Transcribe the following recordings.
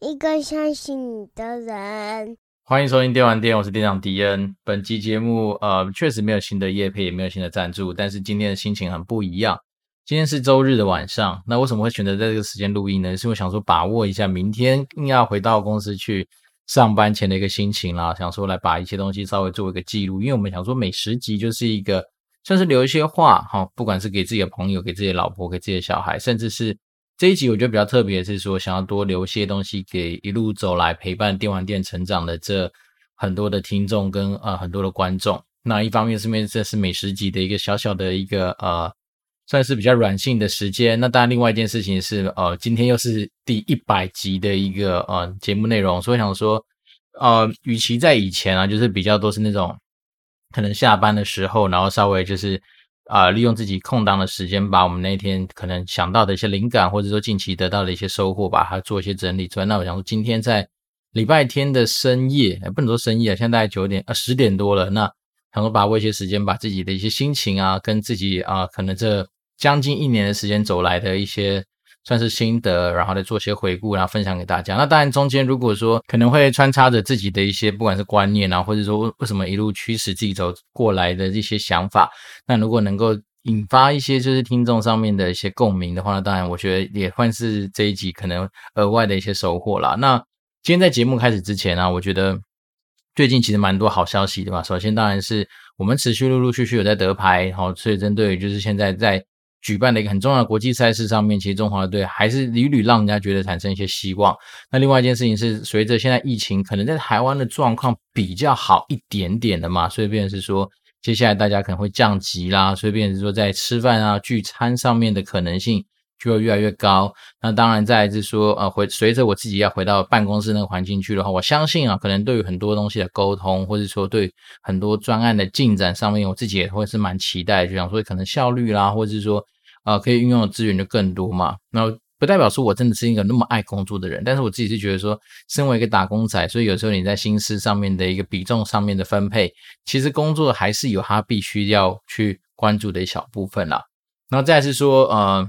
一个相信你的人。欢迎收听电玩店，我是店长迪恩。本期节目呃，确实没有新的业配，也没有新的赞助，但是今天的心情很不一样。今天是周日的晚上，那为什么会选择在这个时间录音呢？是我想说把握一下明天硬要回到公司去上班前的一个心情啦，想说来把一些东西稍微做一个记录，因为我们想说每十集就是一个。算是留一些话哈，不管是给自己的朋友、给自己的老婆、给自己的小孩，甚至是这一集，我觉得比较特别是说，想要多留些东西给一路走来陪伴电玩店成长的这很多的听众跟呃很多的观众。那一方面是因为这是美食集的一个小小的一个呃，算是比较软性的时间。那当然，另外一件事情是呃，今天又是第一百集的一个呃节目内容，所以想说呃，与其在以前啊，就是比较多是那种。可能下班的时候，然后稍微就是啊、利用自己空档的时间，把我们那天可能想到的一些灵感，或者说近期得到的一些收获，把它做一些整理出来。那我想说，今天在礼拜天的深夜，不能说深夜，现在大概九点啊十点多了。那想说把握一些时间，把自己的一些心情啊，跟自己啊，可能这将近一年的时间走来的一些。算是心得，然后再做些回顾，然后分享给大家。那当然，中间如果说可能会穿插着自己的一些，不管是观念啊，或者说为什么一路驱使自己走过来的一些想法，那如果能够引发一些就是听众上面的一些共鸣的话，那当然我觉得也算是这一集可能额外的一些收获啦。那今天在节目开始之前呢、我觉得最近其实蛮多好消息的嘛。首先当然是我们持续陆陆续续有在得牌，好，所以针对于就是现在在。举办的一个很重要的国际赛事上面，其实中华队还是屡屡让人家觉得产生一些希望。那另外一件事情是，随着现在疫情可能在台湾的状况比较好一点点的嘛，所以变是说，接下来大家可能会降级啦，所以变是说在吃饭啊、聚餐上面的可能性。就会越来越高。那当然，再来是说，呃，回随着我自己要回到办公室那个环境去的话，我相信啊，可能对于很多东西的沟通，或者说对很多专案的进展上面，我自己也会是蛮期待，就想说可能效率啦，或者是说，呃，可以运用的资源就更多嘛。那不代表说我真的是一个那么爱工作的人，但是我自己是觉得说，身为一个打工仔，所以有时候你在心思上面的一个比重上面的分配，其实工作还是有它必须要去关注的一小部分啦。然后再来是说，呃。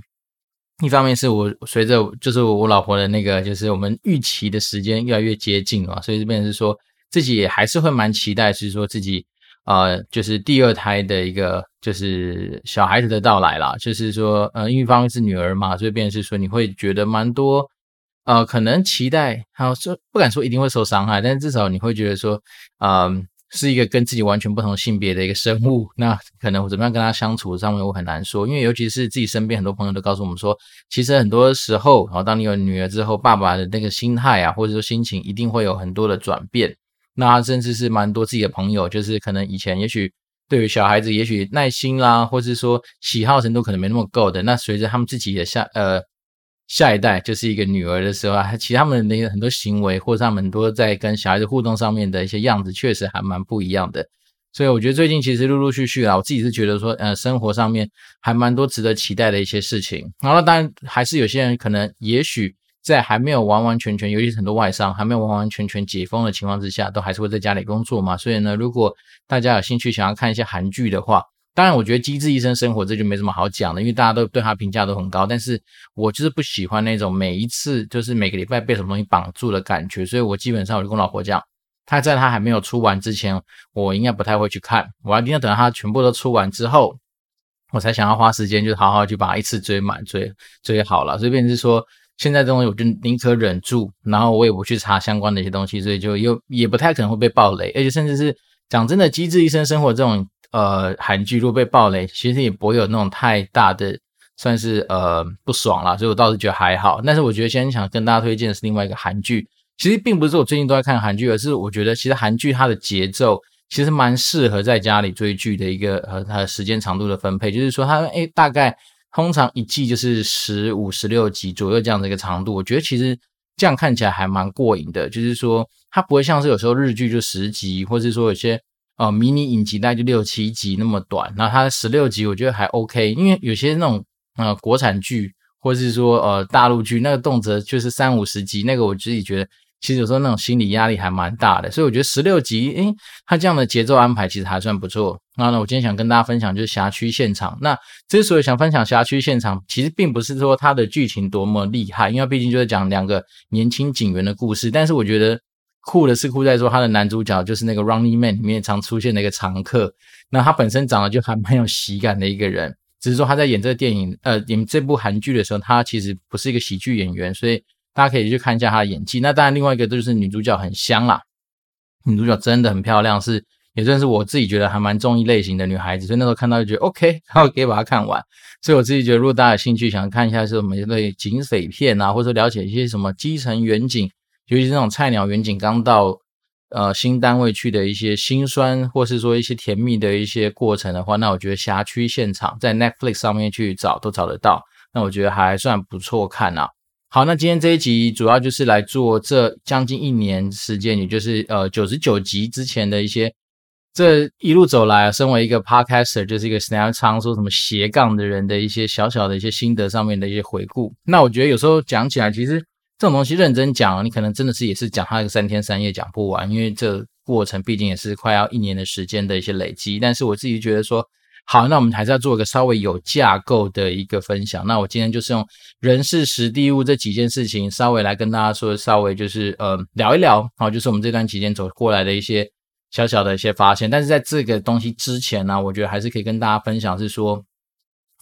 一方面是我随着就是我老婆的那个，就是我们预期的时间越来越接近了，所以这边是说自己还是会蛮期待，是说自己呃，就是第二胎的一个就是小孩子的到来啦，就是说呃，因为一方面是女儿嘛，所以变是说你会觉得蛮多呃，可能期待，还有说不敢说一定会受伤害，但是至少你会觉得说，嗯、是一个跟自己完全不同性别的一个生物，那可能我怎么样跟他相处上面我很难说，因为尤其是自己身边很多朋友都告诉我们说，其实很多时候，然后当你有女儿之后，爸爸的那个心态啊，或者说心情一定会有很多的转变。那甚至是蛮多自己的朋友，就是可能以前也许对于小孩子，也许耐心啦，或者是说喜好程度可能没那么够的，那随着他们自己的下呃。下一代就是一个女儿的时候啊，其实他们的那个很多行为，或者他们很多在跟小孩子互动上面的一些样子，确实还蛮不一样的。所以我觉得最近其实陆陆续续啊，我自己是觉得说，呃，生活上面还蛮多值得期待的一些事情。然后当然还是有些人可能，也许在还没有完完全全，尤其是很多外商还没有完完全全解封的情况之下，都还是会在家里工作嘛。所以呢，如果大家有兴趣想要看一些韩剧的话，当然，我觉得《机智医生生活》这就没什么好讲的，因为大家都对他评价都很高。但是我就是不喜欢那种每一次就是每个礼拜被什么东西绑住的感觉，所以我基本上我就跟老婆讲，他在他还没有出完之前，我应该不太会去看。我一定要等到他全部都出完之后，我才想要花时间，就好好去把它一次追满、追追好了。所以变是说，现在这东西我就宁可忍住，然后我也不去查相关的一些东西，所以就又也不太可能会被爆雷，而且甚至是讲真的，《机智医生生活》这种。呃，韩剧如果被爆雷，其实也不会有那种太大的算是呃不爽啦，所以我倒是觉得还好。但是我觉得今天想跟大家推荐的是另外一个韩剧，其实并不是我最近都在看韩剧，而是我觉得其实韩剧它的节奏其实蛮适合在家里追剧的一个和它的时间长度的分配，就是说它诶大概通常一季就是十五十六集左右这样的一个长度，我觉得其实这样看起来还蛮过瘾的，就是说它不会像是有时候日剧就十集，或是说有些。哦，迷你影集大概就六七集那么短，然后它十六集我觉得还 OK，因为有些那种呃国产剧或者是说呃大陆剧，那个动辄就是三五十集，那个我自己觉得其实有时候那种心理压力还蛮大的。所以我觉得十六集，诶，它这样的节奏安排其实还算不错。那呢，我今天想跟大家分享就是辖区现场。那之所以想分享辖区现场，其实并不是说它的剧情多么厉害，因为毕竟就是讲两个年轻警员的故事。但是我觉得酷的是酷在说，他的男主角就是那个《Running Man》里面常出现的一个常客。那他本身长得就还蛮有喜感的一个人。只是说他在演这个电影，呃，演这部韩剧的时候，他其实不是一个喜剧演员，所以大家可以去看一下他的演技。那当然，另外一个就是女主角很香啦，女主角真的很漂亮，是也算是我自己觉得还蛮中意类型的女孩子。所以那时候看到就觉得 OK，然后可以把它看完。所以我自己觉得，如果大家有兴趣想看一下是什么一类警匪片啊，或者了解一些什么基层远景，尤其是那种菜鸟远景刚到。呃，新单位去的一些辛酸，或是说一些甜蜜的一些过程的话，那我觉得辖区现场在 Netflix 上面去找都找得到。那我觉得还算不错看啊。好，那今天这一集主要就是来做这将近一年时间，也就是呃九十九集之前的一些这一路走来，身为一个 Podcaster，就是一个常常说什么斜杠的人的一些小小的一些心得上面的一些回顾。那我觉得有时候讲起来，其实。这种东西认真讲，你可能真的是也是讲它个三天三夜讲不完，因为这过程毕竟也是快要一年的时间的一些累积。但是我自己觉得说，好，那我们还是要做一个稍微有架构的一个分享。那我今天就是用人事时地物这几件事情，稍微来跟大家说，稍微就是呃聊一聊，好，就是我们这段期间走过来的一些小小的一些发现。但是在这个东西之前呢，我觉得还是可以跟大家分享，是说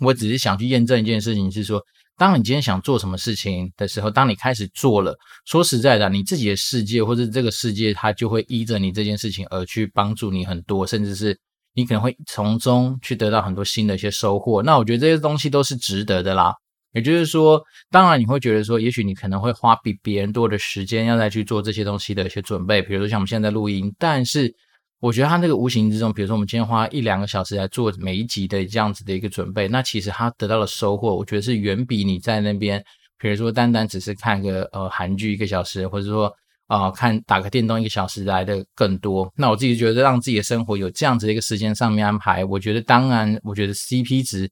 我只是想去验证一件事情，是说。当你今天想做什么事情的时候，当你开始做了，说实在的，你自己的世界或者这个世界，它就会依着你这件事情而去帮助你很多，甚至是你可能会从中去得到很多新的一些收获。那我觉得这些东西都是值得的啦。也就是说，当然你会觉得说，也许你可能会花比别人多的时间要再去做这些东西的一些准备，比如说像我们现在录音，但是。我觉得他那个无形之中，比如说我们今天花一两个小时来做每一集的这样子的一个准备，那其实他得到的收获，我觉得是远比你在那边，比如说单单只是看个呃韩剧一个小时，或者说啊、看打个电动一个小时来的更多。那我自己觉得让自己的生活有这样子的一个时间上面安排，我觉得当然，我觉得 CP 值。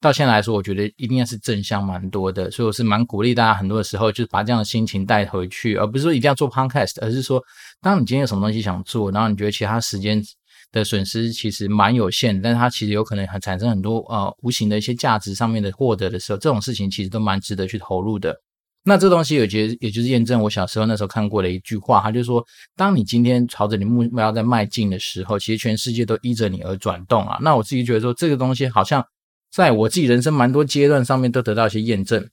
到现在来说，我觉得一定要是正向蛮多的，所以我是蛮鼓励大家，很多的时候就是把这样的心情带回去，而不是说一定要做 podcast，而是说，当你今天有什么东西想做，然后你觉得其他时间的损失其实蛮有限，但是它其实有可能很产生很多呃无形的一些价值上面的获得的时候，这种事情其实都蛮值得去投入的。那这东西有觉也就是验证我小时候那时候看过的一句话，他就说，当你今天朝着你目标在迈进的时候，其实全世界都依着你而转动啊。那我自己觉得说，这个东西好像。在我自己人生蛮多阶段上面都得到一些验证，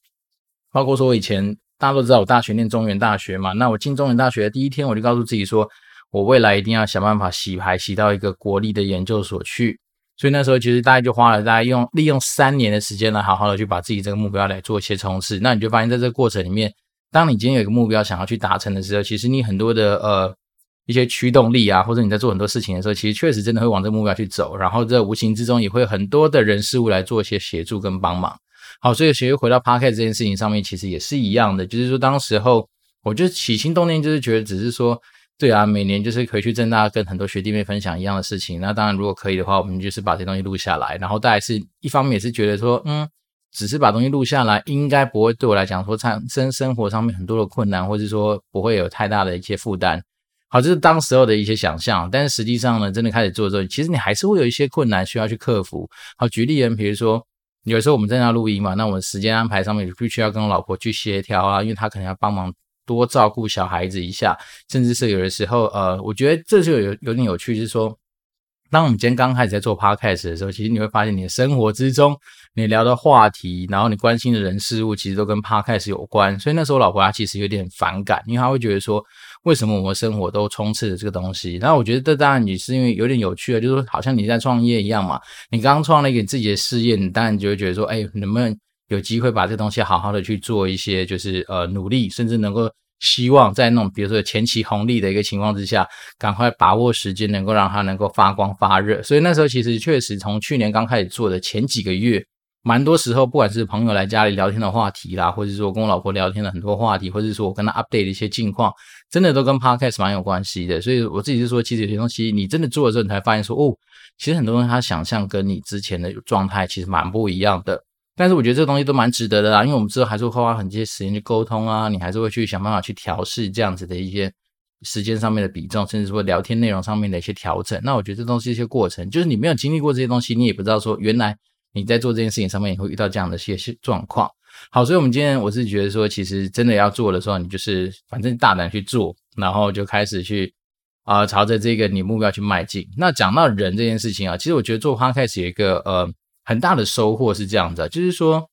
包括说我以前大家都知道我大学念中原大学嘛，那我进中原大学的第一天我就告诉自己说，我未来一定要想办法洗牌洗到一个国立的研究所去，所以那时候其实大概就花了大概用利用三年的时间来好好的去把自己这个目标来做一些冲刺，那你就发现在这个过程里面，当你今天有一个目标想要去达成的时候，其实你很多的呃。一些驱动力啊，或者你在做很多事情的时候，其实确实真的会往这个目标去走，然后这无形之中也会很多的人事物来做一些协助跟帮忙。好，所以其实回到 p o c a s t 这件事情上面，其实也是一样的，就是说当时候我就起心动念就是觉得，只是说，对啊，每年就是可以去正大跟很多学弟妹分享一样的事情。那当然如果可以的话，我们就是把这东西录下来，然后大概是一方面也是觉得说，嗯，只是把东西录下来，应该不会对我来讲说产生生活上面很多的困难，或者说不会有太大的一些负担。好，这是当时候的一些想象，但是实际上呢，真的开始做之后，其实你还是会有一些困难需要去克服。好，举例人，比如说，有时候我们在那录音嘛，那我们时间安排上面必须要跟老婆去协调啊，因为她可能要帮忙多照顾小孩子一下，甚至是有的时候，呃，我觉得这就有有点有趣，就是说。当我们今天刚开始在做 podcast 的时候，其实你会发现你的生活之中，你聊的话题，然后你关心的人事物，其实都跟 podcast 有关。所以那时候老婆她其实有点反感，因为她会觉得说，为什么我们生活都充斥着这个东西？然后我觉得这当然也是因为有点有趣的，就是说好像你在创业一样嘛。你刚创了一个自己的事业，你当然就会觉得说，哎，能不能有机会把这东西好好的去做一些，就是呃努力，甚至能够。希望在那种比如说前期红利的一个情况之下，赶快把握时间，能够让它能够发光发热。所以那时候其实确实从去年刚开始做的前几个月，蛮多时候不管是朋友来家里聊天的话题啦，或者是说跟我老婆聊天的很多话题，或者说我跟她 update 的一些近况，真的都跟 podcast 蛮有关系的。所以我自己是说，其实有些东西你真的做的时候，你才发现说，哦，其实很多东西它想象跟你之前的状态其实蛮不一样的。但是我觉得这东西都蛮值得的啦，因为我们之后还是会花很些时间去沟通啊，你还是会去想办法去调试这样子的一些时间上面的比重，甚至说聊天内容上面的一些调整。那我觉得这东西一些过程，就是你没有经历过这些东西，你也不知道说原来你在做这件事情上面也会遇到这样的一些状况。好，所以我们今天我是觉得说，其实真的要做的时候，你就是反正大胆去做，然后就开始去啊、朝着这个你目标去迈进。那讲到人这件事情啊，其实我觉得做 Podcast 有一个呃。很大的收获是这样子，就是说，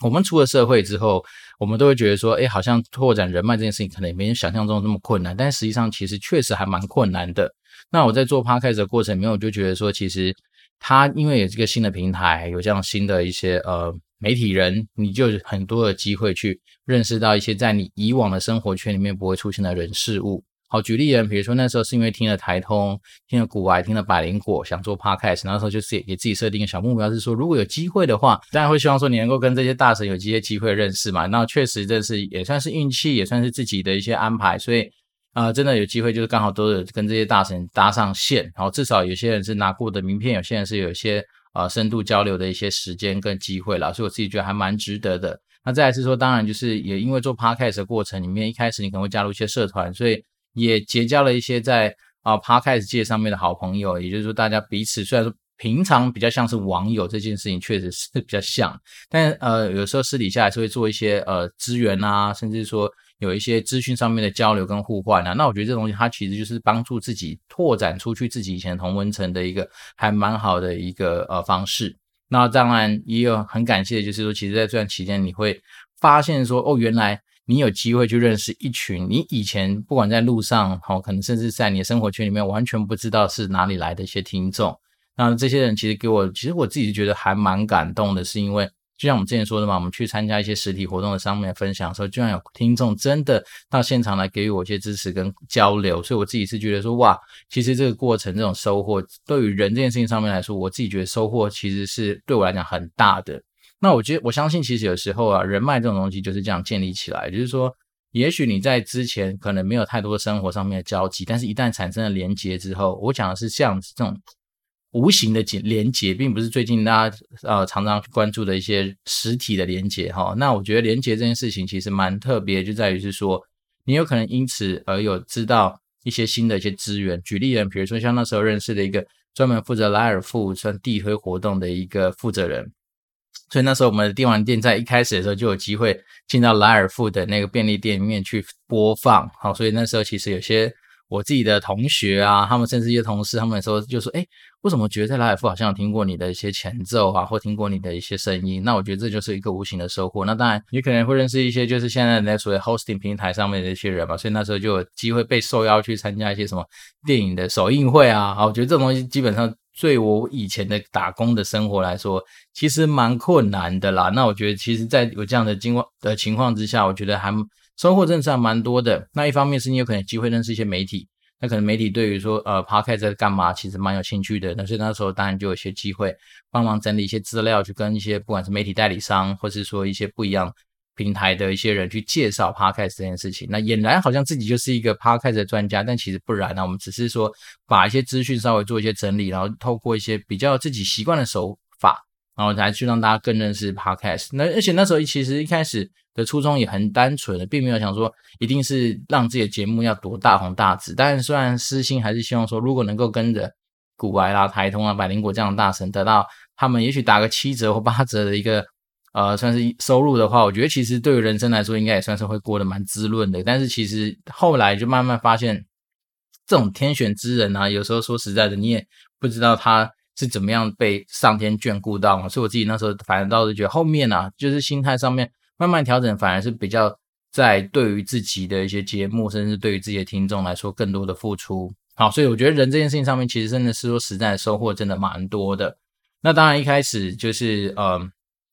我们出了社会之后，我们都会觉得说，哎，好像拓展人脉这件事情可能也没人想象中那么困难，但实际上其实确实还蛮困难的。那我在做 Podcast 的过程里面，我就觉得说，其实他因为有这个新的平台，有这样新的一些呃媒体人，你就有很多的机会去认识到一些在你以往的生活圈里面不会出现的人事物。好，举例人，比如说那时候是因为听了台通，听了古玩，听了百灵果，想做 podcast，那时候就是给自己设定一个小目标，是说如果有机会的话，当然会希望说你能够跟这些大神有这些机会认识嘛。那确实这是也算是运气，也算是自己的一些安排，所以啊、真的有机会就是刚好都有跟这些大神搭上线，然后至少有些人是拿过的名片，有些人是有一些啊、深度交流的一些时间跟机会啦，所以我自己觉得还蛮值得的。那再来是说，当然就是也因为做 podcast 的过程里面，一开始你可能会加入一些社团，所以。也结交了一些在啊 Podcast 界上面的好朋友，也就是说，大家彼此虽然说平常比较像是网友，这件事情确实是 比较像，但呃，有时候私底下还是会做一些呃资源啊，甚至说有一些资讯上面的交流跟互换啊。那我觉得这东西它其实就是帮助自己拓展出去自己以前同温层的一个还蛮好的一个呃方式。那当然也有很感谢的就是说，其实在这段期间你会发现说，哦，原来。你有机会去认识一群你以前不管在路上，好，可能甚至在你的生活圈里面完全不知道是哪里来的一些听众。那这些人其实给我，其实我自己觉得还蛮感动的，是因为就像我们之前说的嘛，我们去参加一些实体活动的上面分享的时候，居然有听众真的到现场来给予我一些支持跟交流，所以我自己是觉得说，哇，其实这个过程这种收获，对于人这件事情上面来说，我自己觉得收获其实是对我来讲很大的。那我觉得，我相信，其实有时候啊，人脉这种东西就是这样建立起来。就是说，也许你在之前可能没有太多生活上面的交集，但是一旦产生了连接之后，我讲的是这样子，这种无形的结连结，并不是最近大家呃常常去关注的一些实体的连接哈。那我觉得连接这件事情其实蛮特别，就在于是说，你有可能因此而有知道一些新的一些资源。举例人，比如说像那时候认识的一个专门负责莱尔富算地推活动的一个负责人。所以那时候我们的电玩店在一开始的时候就有机会进到莱尔富的那个便利店里面去播放，好，所以那时候其实有些我自己的同学啊，他们甚至一些同事，他们说就说，哎，为什么觉得在拉尔富好像有听过你的一些前奏啊，或听过你的一些声音？那我觉得这就是一个无形的收获。那当然，你可能会认识一些就是现在在所谓 hosting 平台上面的一些人嘛，所以那时候就有机会被受邀去参加一些什么电影的首映会啊，好，我觉得这种东西基本上。对我以前的打工的生活来说，其实蛮困难的啦。那我觉得，其实，在有这样的情况的情况之下，我觉得还收获真的是还蛮多的。那一方面是你有可能机会认识一些媒体，那可能媒体对于说呃 Podcast 在干嘛，其实蛮有兴趣的。那所以那时候当然就有些机会帮忙整理一些资料，去跟一些不管是媒体代理商，或是说一些不一样。平台的一些人去介绍 Podcast 这件事情，那俨然好像自己就是一个 Podcast 的专家，但其实不然呢。我们只是说把一些资讯稍微做一些整理，然后透过一些比较自己习惯的手法，然后才去让大家更认识 Podcast。那而且那时候其实一开始的初衷也很单纯的，并没有想说一定是让自己的节目要多大红大紫。但是虽然私心还是希望说，如果能够跟着股癌啦、台通啊、百灵果这样的大神，得到他们也许打个七折或八折的一个。呃，算是收入的话，我觉得其实对于人生来说，应该也算是会过得蛮滋润的。但是其实后来就慢慢发现，这种天选之人啊，有时候说实在的，你也不知道他是怎么样被上天眷顾到嘛。所以我自己那时候反而倒是觉得后面啊，就是心态上面慢慢调整，反而是比较在对于自己的一些节目，甚至对于自己的听众来说，更多的付出。好，所以我觉得人这件事情上面，其实真的是说实在的收获真的蛮多的。那当然一开始就是呃。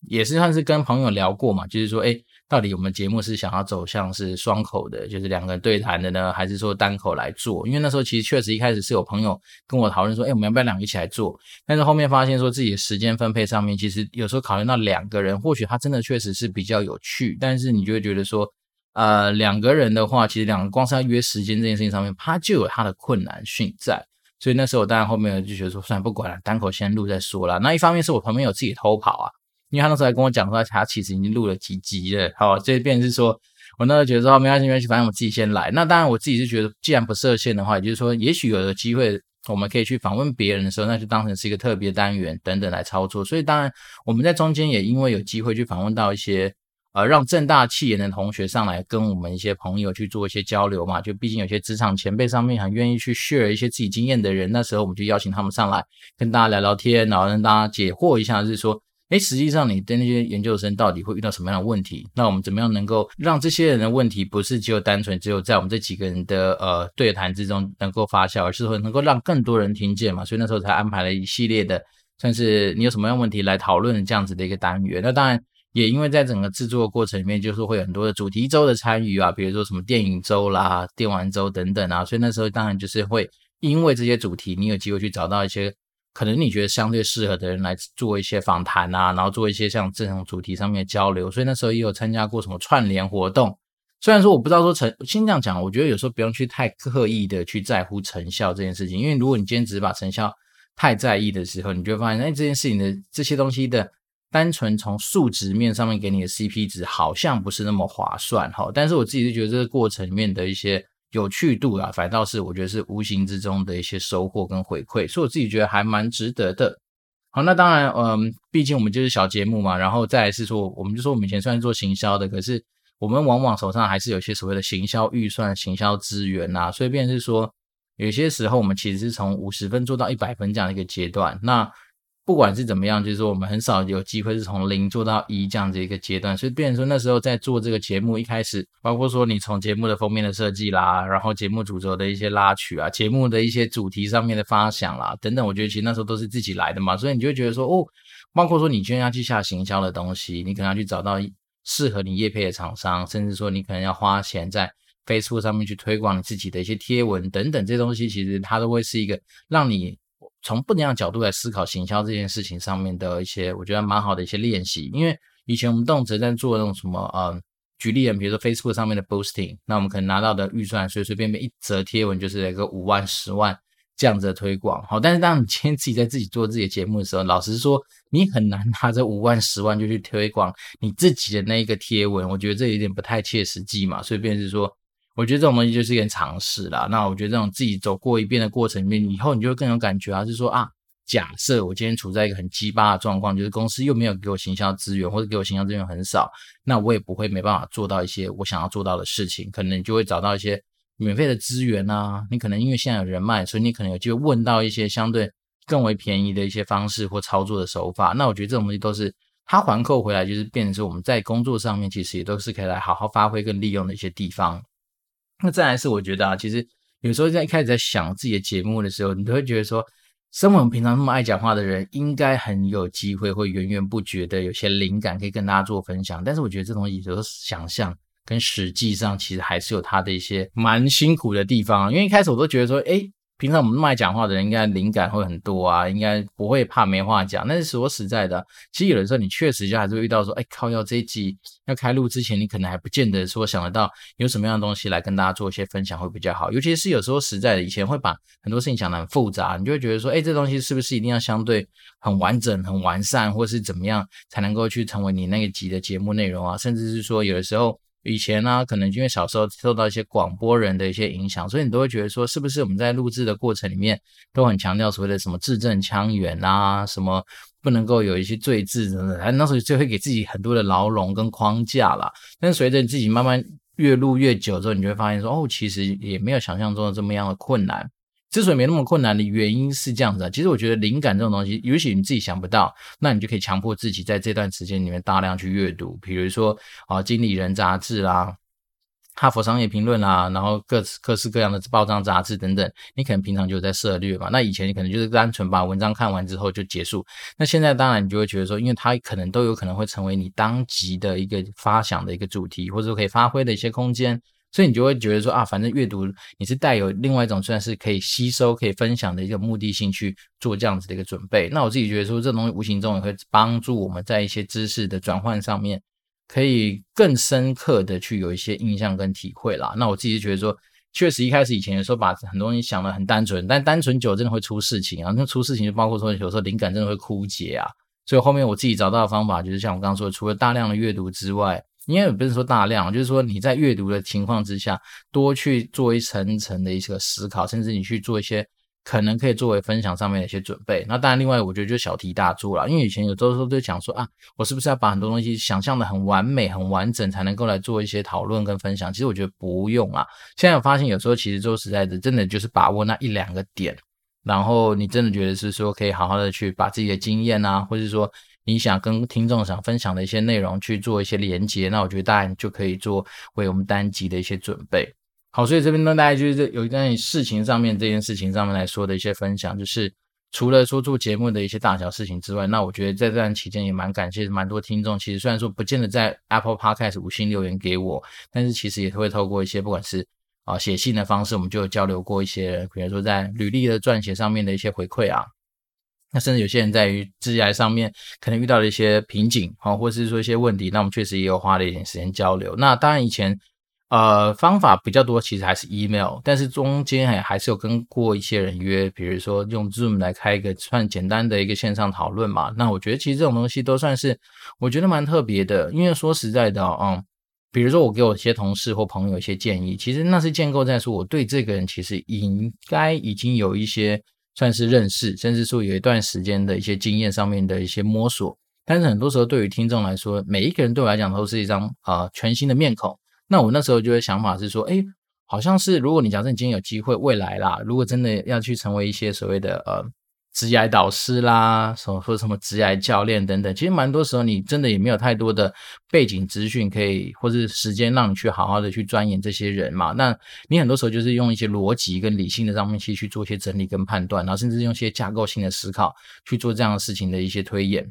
也是算是跟朋友聊过嘛，就是说，哎，到底我们节目是想要走向是双口的，就是两个人对谈的呢，还是说单口来做？因为那时候其实确实一开始是有朋友跟我讨论说，哎，我们要不要两个一起来做？但是后面发现说自己的时间分配上面，其实有时候考虑到两个人，或许他真的确实是比较有趣，但是你就会觉得说，呃，两个人的话，其实两个光是要约时间这件事情上面，他就有他的困难性在。所以那时候我当然后面就觉得说，算了，不管了，单口先录再说了。那一方面是我旁边有自己偷跑啊。因为他那时候还跟我讲说，他其实已经录了几集了。好，这变成是说我那时候觉得说没关系没关系，反正我自己先来。那当然我自己是觉得，既然不设限的话，也就是说，也许有的机会我们可以去访问别人的时候，那就当成是一个特别单元等等来操作。所以当然我们在中间也因为有机会去访问到一些。呃，让正大气研的同学上来跟我们一些朋友去做一些交流嘛，就毕竟有些职场前辈上面很愿意去 share 一些自己经验的人，那时候我们就邀请他们上来跟大家聊聊天，然后让大家解惑一下，就是说，诶，实际上你的那些研究生到底会遇到什么样的问题？那我们怎么样能够让这些人的问题不是只有单纯只有在我们这几个人的呃对谈之中能够发酵，而是说能够让更多人听见嘛？所以那时候才安排了一系列的，算是你有什么样问题来讨论这样子的一个单元。那当然。也因为在整个制作过程里面，就是会有很多的主题周的参与啊，比如说什么电影周啦、电玩周等等啊，所以那时候当然就是会因为这些主题，你有机会去找到一些可能你觉得相对适合的人来做一些访谈啊，然后做一些像这种主题上面的交流，所以那时候也有参加过什么串联活动。虽然说我不知道说成，先这样讲，我觉得有时候不用去太刻意的去在乎成效这件事情，因为如果你今天只是把成效太在意的时候，你就会发现，哎，这件事情的这些东西的。单纯从数值面上面给你的 CP 值好像不是那么划算哈，但是我自己是觉得这个过程里面的一些有趣度啊，反倒是我觉得是无形之中的一些收获跟回馈，所以我自己觉得还蛮值得的。好，那当然，嗯，毕竟我们就是小节目嘛，然后再来是说，我们就说我们以前算是做行销的，可是我们往往手上还是有些所谓的行销预算、行销资源呐，所以变成是说，有些时候我们其实是从五十分做到一百分这样的一个阶段，那。不管是怎么样，就是说我们很少有机会是从零做到一这样子一个阶段，所以变成说那时候在做这个节目一开始，包括说你从节目的封面的设计啦，然后节目主轴的一些拉取啊，节目的一些主题上面的发想啦等等，我觉得其实那时候都是自己来的嘛，所以你就会觉得说哦，包括说你今天要去下行销的东西，你可能要去找到适合你业配的厂商，甚至说你可能要花钱在 Facebook 上面去推广你自己的一些贴文等等，这东西其实它都会是一个让你。从不一样角度来思考行销这件事情上面的一些，我觉得蛮好的一些练习。因为以前我们动辄在做那种什么，呃，举例，比如说 Facebook 上面的 Boosting，那我们可能拿到的预算随随便便一则贴文就是一个五万、十万这样子的推广。好，但是当你今天自己在自己做自己的节目的时候，老实说，你很难拿这五万、十万就去推广你自己的那一个贴文。我觉得这有点不太切实际嘛，所以便是说。我觉得这种东西就是一个尝试啦。那我觉得这种自己走过一遍的过程里面，以后你就会更有感觉啊。是说啊，假设我今天处在一个很鸡巴的状况，就是公司又没有给我行销资源，或者给我行销资源很少，那我也不会没办法做到一些我想要做到的事情。可能你就会找到一些免费的资源啊。你可能因为现在有人脉，所以你可能有机会问到一些相对更为便宜的一些方式或操作的手法。那我觉得这种东西都是它环扣回来，就是变成是我们在工作上面其实也都是可以来好好发挥跟利用的一些地方。那再来是，我觉得啊，其实有时候在一开始在想自己的节目的时候，你都会觉得说，身为我们平常那么爱讲话的人，应该很有机会会源源不绝的有些灵感可以跟大家做分享。但是我觉得这东西有时候想象跟实际上其实还是有它的一些蛮辛苦的地方。因为一开始我都觉得说，哎平常我们那么爱讲话的人，应该灵感会很多啊，应该不会怕没话讲。但是说实在的，其实有的时候你确实就还是会遇到说，哎，靠，要这一集要开录之前，你可能还不见得说想得到有什么样的东西来跟大家做一些分享会比较好。尤其是有时候实在的，以前会把很多事情想得很复杂，你就会觉得说，哎，这东西是不是一定要相对很完整、很完善，或是怎么样才能够去成为你那个集的节目内容啊？甚至是说，有的时候。以前呢、可能因为小时候受到一些广播人的一些影响，所以你都会觉得说，是不是我们在录制的过程里面都很强调所谓的什么字正腔圆啊，什么不能够有一些赘字等等，哎，那时候就会给自己很多的牢笼跟框架啦。但随着你自己慢慢越录越久之后，你就会发现说，哦，其实也没有想象中的这么样的困难。之所以没那么困难的原因是这样子啊，其实我觉得灵感这种东西，尤其你自己想不到，那你就可以强迫自己在这段时间里面大量去阅读，比如说啊，《经理人》杂志啦，《哈佛商业评论》啦，然后各各式各样的报章杂志等等，你可能平常就在涉猎嘛。那以前你可能就是单纯把文章看完之后就结束，那现在当然你就会觉得说，因为它可能都有可能会成为你当集的一个发想的一个主题，或者说可以发挥的一些空间。所以你就会觉得说啊，反正阅读你是带有另外一种算是可以吸收、可以分享的一个目的性去做这样子的一个准备。那我自己觉得说，这东西无形中也会帮助我们在一些知识的转换上面，可以更深刻的去有一些印象跟体会啦。那我自己觉得说，确实一开始以前的时候把很多东西想的很单纯，但单纯久真的会出事情啊。那出事情就包括说有时候灵感真的会枯竭啊。所以后面我自己找到的方法，就是像我刚刚说，除了大量的阅读之外，因为也不是说大量，就是说你在阅读的情况之下，多去做一层层的一个思考，甚至你去做一些可能可以作为分享上面的一些准备。那当然，另外我觉得就小题大做了，因为以前有的时候都讲说啊，我是不是要把很多东西想象的很完美、很完整，才能够来做一些讨论跟分享？其实我觉得不用啊。现在我发现有时候其实说实在的，真的就是把握那一两个点。然后你真的觉得是说可以好好的去把自己的经验啊，或者说你想跟听众想分享的一些内容去做一些连接，那我觉得大家就可以做为我们单集的一些准备。好，所以这边呢，大家就是有一段事情上面这件事情上面来说的一些分享，就是除了说做节目的一些大小事情之外，那我觉得在这段期间也蛮感谢蛮多听众，其实虽然说不见得在 Apple Podcast 五星留言给我，但是其实也会透过一些不管是啊，写信的方式，我们就有交流过一些，比如说在履历的撰写上面的一些回馈啊。那甚至有些人在于职业上面可能遇到了一些瓶颈啊，或者是说一些问题，那我们确实也有花了一点时间交流。那当然以前呃方法比较多，其实还是 email，但是中间还还是有跟过一些人约，比如说用 Zoom 来开一个算简单的一个线上讨论嘛。那我觉得其实这种东西都算是我觉得蛮特别的，因为说实在的，嗯。比如说，我给我一些同事或朋友一些建议，其实那是建构在说我对这个人其实应该已经有一些算是认识，甚至说有一段时间的一些经验上面的一些摸索。但是很多时候，对于听众来说，每一个人对我来讲都是一张啊、全新的面孔。那我那时候就会想法是说，哎，好像是如果你假设你今天有机会，未来啦，如果真的要去成为一些所谓的呃。职涯导师啦，什么或什么职涯教练等等，其实蛮多时候你真的也没有太多的背景资讯可以，或是时间让你去好好的去钻研这些人嘛。那你很多时候就是用一些逻辑跟理性的上面去去做一些整理跟判断，然后甚至用一些架构性的思考去做这样的事情的一些推演。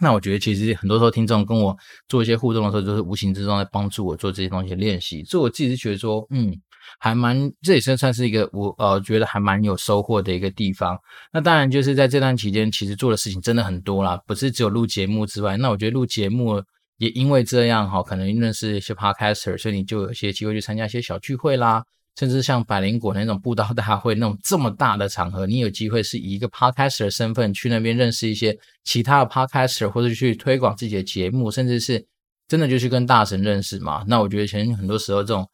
那我觉得其实很多时候听众跟我做一些互动的时候，就是无形之中在帮助我做这些东西练习。所以我自己是觉得说，嗯。还蛮，这也是算是一个我呃觉得还蛮有收获的一个地方。那当然就是在这段期间，其实做的事情真的很多啦，不是只有录节目之外。那我觉得录节目也因为这样哈，可能认识一些 podcaster，所以你就有些机会去参加一些小聚会啦，甚至像百灵果那种布道大会那种这么大的场合，你有机会是以一个 podcaster 的身份去那边认识一些其他的 podcaster，或者去推广自己的节目，甚至是真的就去跟大神认识嘛。那我觉得前很多时候这种。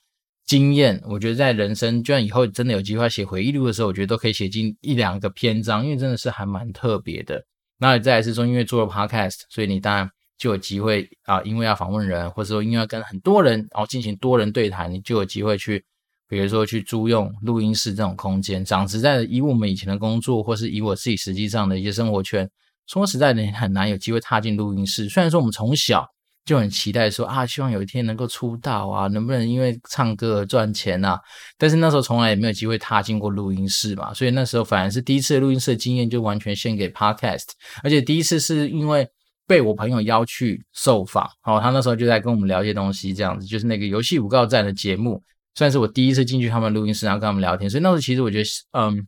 经验，我觉得在人生，就算以后真的有机会写回忆录的时候，我觉得都可以写进一两个篇章，因为真的是还蛮特别的。那再来是说，因为做了 podcast，所以你当然就有机会啊，因为要访问人，或者说因为要跟很多人然后进行多人对谈，你就有机会去，比如说去租用录音室这种空间。讲实在的，以我们以前的工作，或是以我自己实际上的一些生活圈，说实在的，你很难有机会踏进录音室。虽然说我们从小。就很期待说啊，希望有一天能够出道啊，能不能因为唱歌而赚钱啊？但是那时候从来也没有机会踏进过录音室嘛，所以那时候反而是第一次录音室的经验就完全献给 Podcast，而且第一次是因为被我朋友邀去受访，哦，他那时候就在跟我们聊一些东西，这样子就是那个游戏五告站的节目，算是我第一次进去他们录音室，然后跟他们聊天，所以那时候其实我觉得嗯，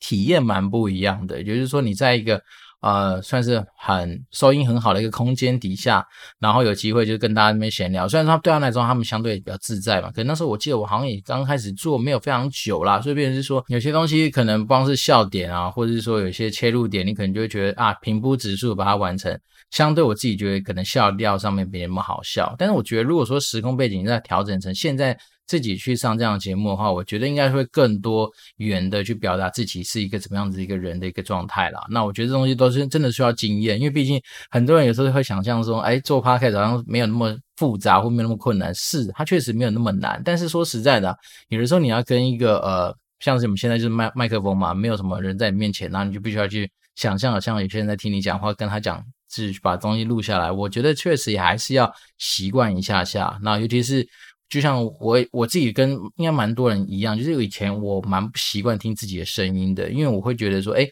体验蛮不一样的，也就是说你在一个。呃，算是很收音很好的一个空间底下，然后有机会就跟大家那边闲聊。虽然说对他来说，他们相对比较自在嘛，可能那时候我记得我好像也刚开始做，没有非常久啦，所以变成是说有些东西可能不光是笑点啊，或者是说有些切入点，你可能就会觉得啊，平铺直叙把它完成。相对我自己觉得可能笑料上面没那么好笑，但是我觉得如果说时空背景再调整成现在。自己去上这样的节目的话，我觉得应该会更多元的去表达自己是一个怎么样子一个人的一个状态啦。那我觉得这东西都是真的需要经验，因为毕竟很多人有时候会想象说，哎，做 podcast 好像没有那么复杂或没有那么困难。是，它确实没有那么难。但是说实在的，有的时候你要跟一个呃，像是我们现在就是麦麦克风嘛，没有什么人在你面前，然后你就必须要去想象好，像有些人在听你讲话，跟他讲，自己把东西录下来。我觉得确实也还是要习惯一下下。那尤其是。就像我我自己跟应该蛮多人一样，就是以前我蛮不习惯听自己的声音的，因为我会觉得说，哎，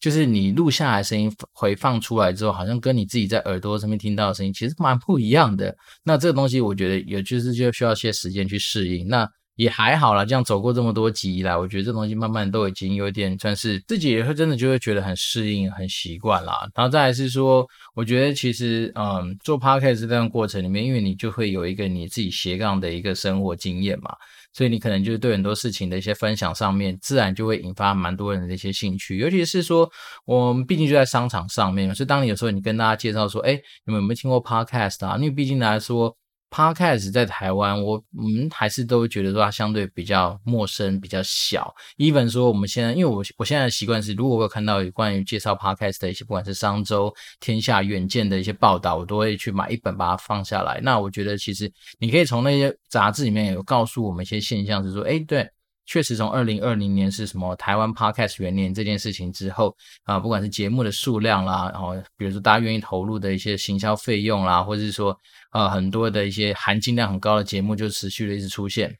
就是你录下来声音回放出来之后，好像跟你自己在耳朵上面听到的声音其实蛮不一样的。那这个东西我觉得也就是就需要些时间去适应。那也还好啦，这样走过这么多集以来，我觉得这东西慢慢都已经有点算是自己也会真的就会觉得很适应、很习惯啦。然后再来是说，我觉得其实嗯，做 podcast 这段过程里面，因为你就会有一个你自己斜杠的一个生活经验嘛，所以你可能就是对很多事情的一些分享上面，自然就会引发蛮多人的一些兴趣。尤其是说，我们毕竟就在商场上面，所以当你有时候你跟大家介绍说，哎，你们有没有听过 podcast 啊？因为毕竟来说。Podcast 在台湾，我们还是都觉得说它相对比较陌生，比较小。Even 说我们现在，因为我我现在的习惯是，如果我有看到有关于介绍 Podcast 的一些，不管是商周、天下、远见的一些报道，我都会去买一本把它放下来。那我觉得其实你可以从那些杂志里面有告诉我们一些现象，是说，哎，对。确实，从二零二零年是什么台湾 Podcast 元年这件事情之后啊，不管是节目的数量啦，然后比如说大家愿意投入的一些行销费用啦，或者是说呃很多的一些含金量很高的节目就持续的一直出现。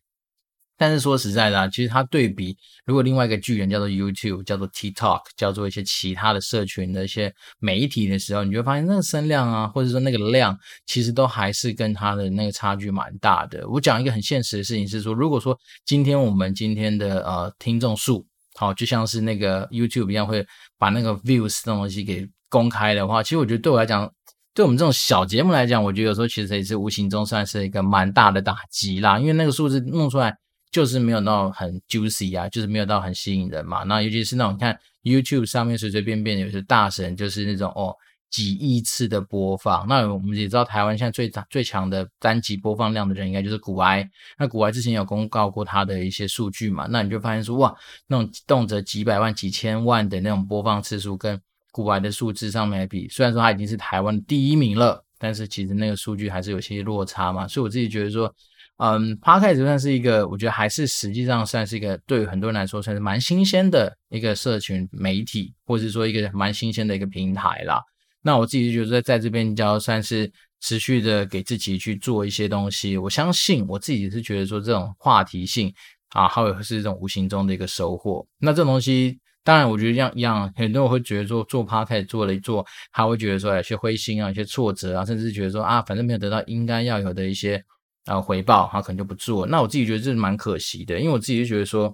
但是说实在的啊，其实它对比，如果另外一个巨人叫做 YouTube，叫做 TikTok，叫做一些其他的社群的一些媒体的时候，你就会发现那个声量啊，或者说那个量，其实都还是跟它的那个差距蛮大的。我讲一个很现实的事情是说，如果说今天我们今天的呃听众数，好，就像是那个 YouTube 一样，会把那个 views 这种东西给公开的话，其实我觉得对我来讲，对我们这种小节目来讲，我觉得有时候其实也是无形中算是一个蛮大的打击啦，因为那个数字弄出来。就是没有到很 juicy 啊，就是没有到很吸引人嘛。那尤其是那种看 YouTube 上面随随便便有些大神，就是那种哦几亿次的播放。那我们也知道台湾现在最最强的单集播放量的人，应该就是古埃。那古埃之前有公告过他的一些数据嘛？那你就发现说哇，那种动辄几百万、几千万的那种播放次数，跟古埃的数字上面来比，虽然说他已经是台湾第一名了，但是其实那个数据还是有些落差嘛。所以我自己觉得说。嗯，Podcast 算是一个，我觉得还是实际上算是一个对很多人来说算是蛮新鲜的一个社群媒体，或者说一个蛮新鲜的一个平台啦。那我自己就觉得在这边就要算是持续的给自己去做一些东西。我相信我自己是觉得说这种话题性啊，还有是一种无形中的一个收获。那这种东西，当然我觉得这样一样，很多人会觉得说做 Podcast 做了一做，他会觉得说有些灰心啊，有些挫折啊，甚至觉得说啊，反正没有得到应该要有的一些。然后回报，他可能就不做。那我自己觉得这是蛮可惜的，因为我自己就觉得说，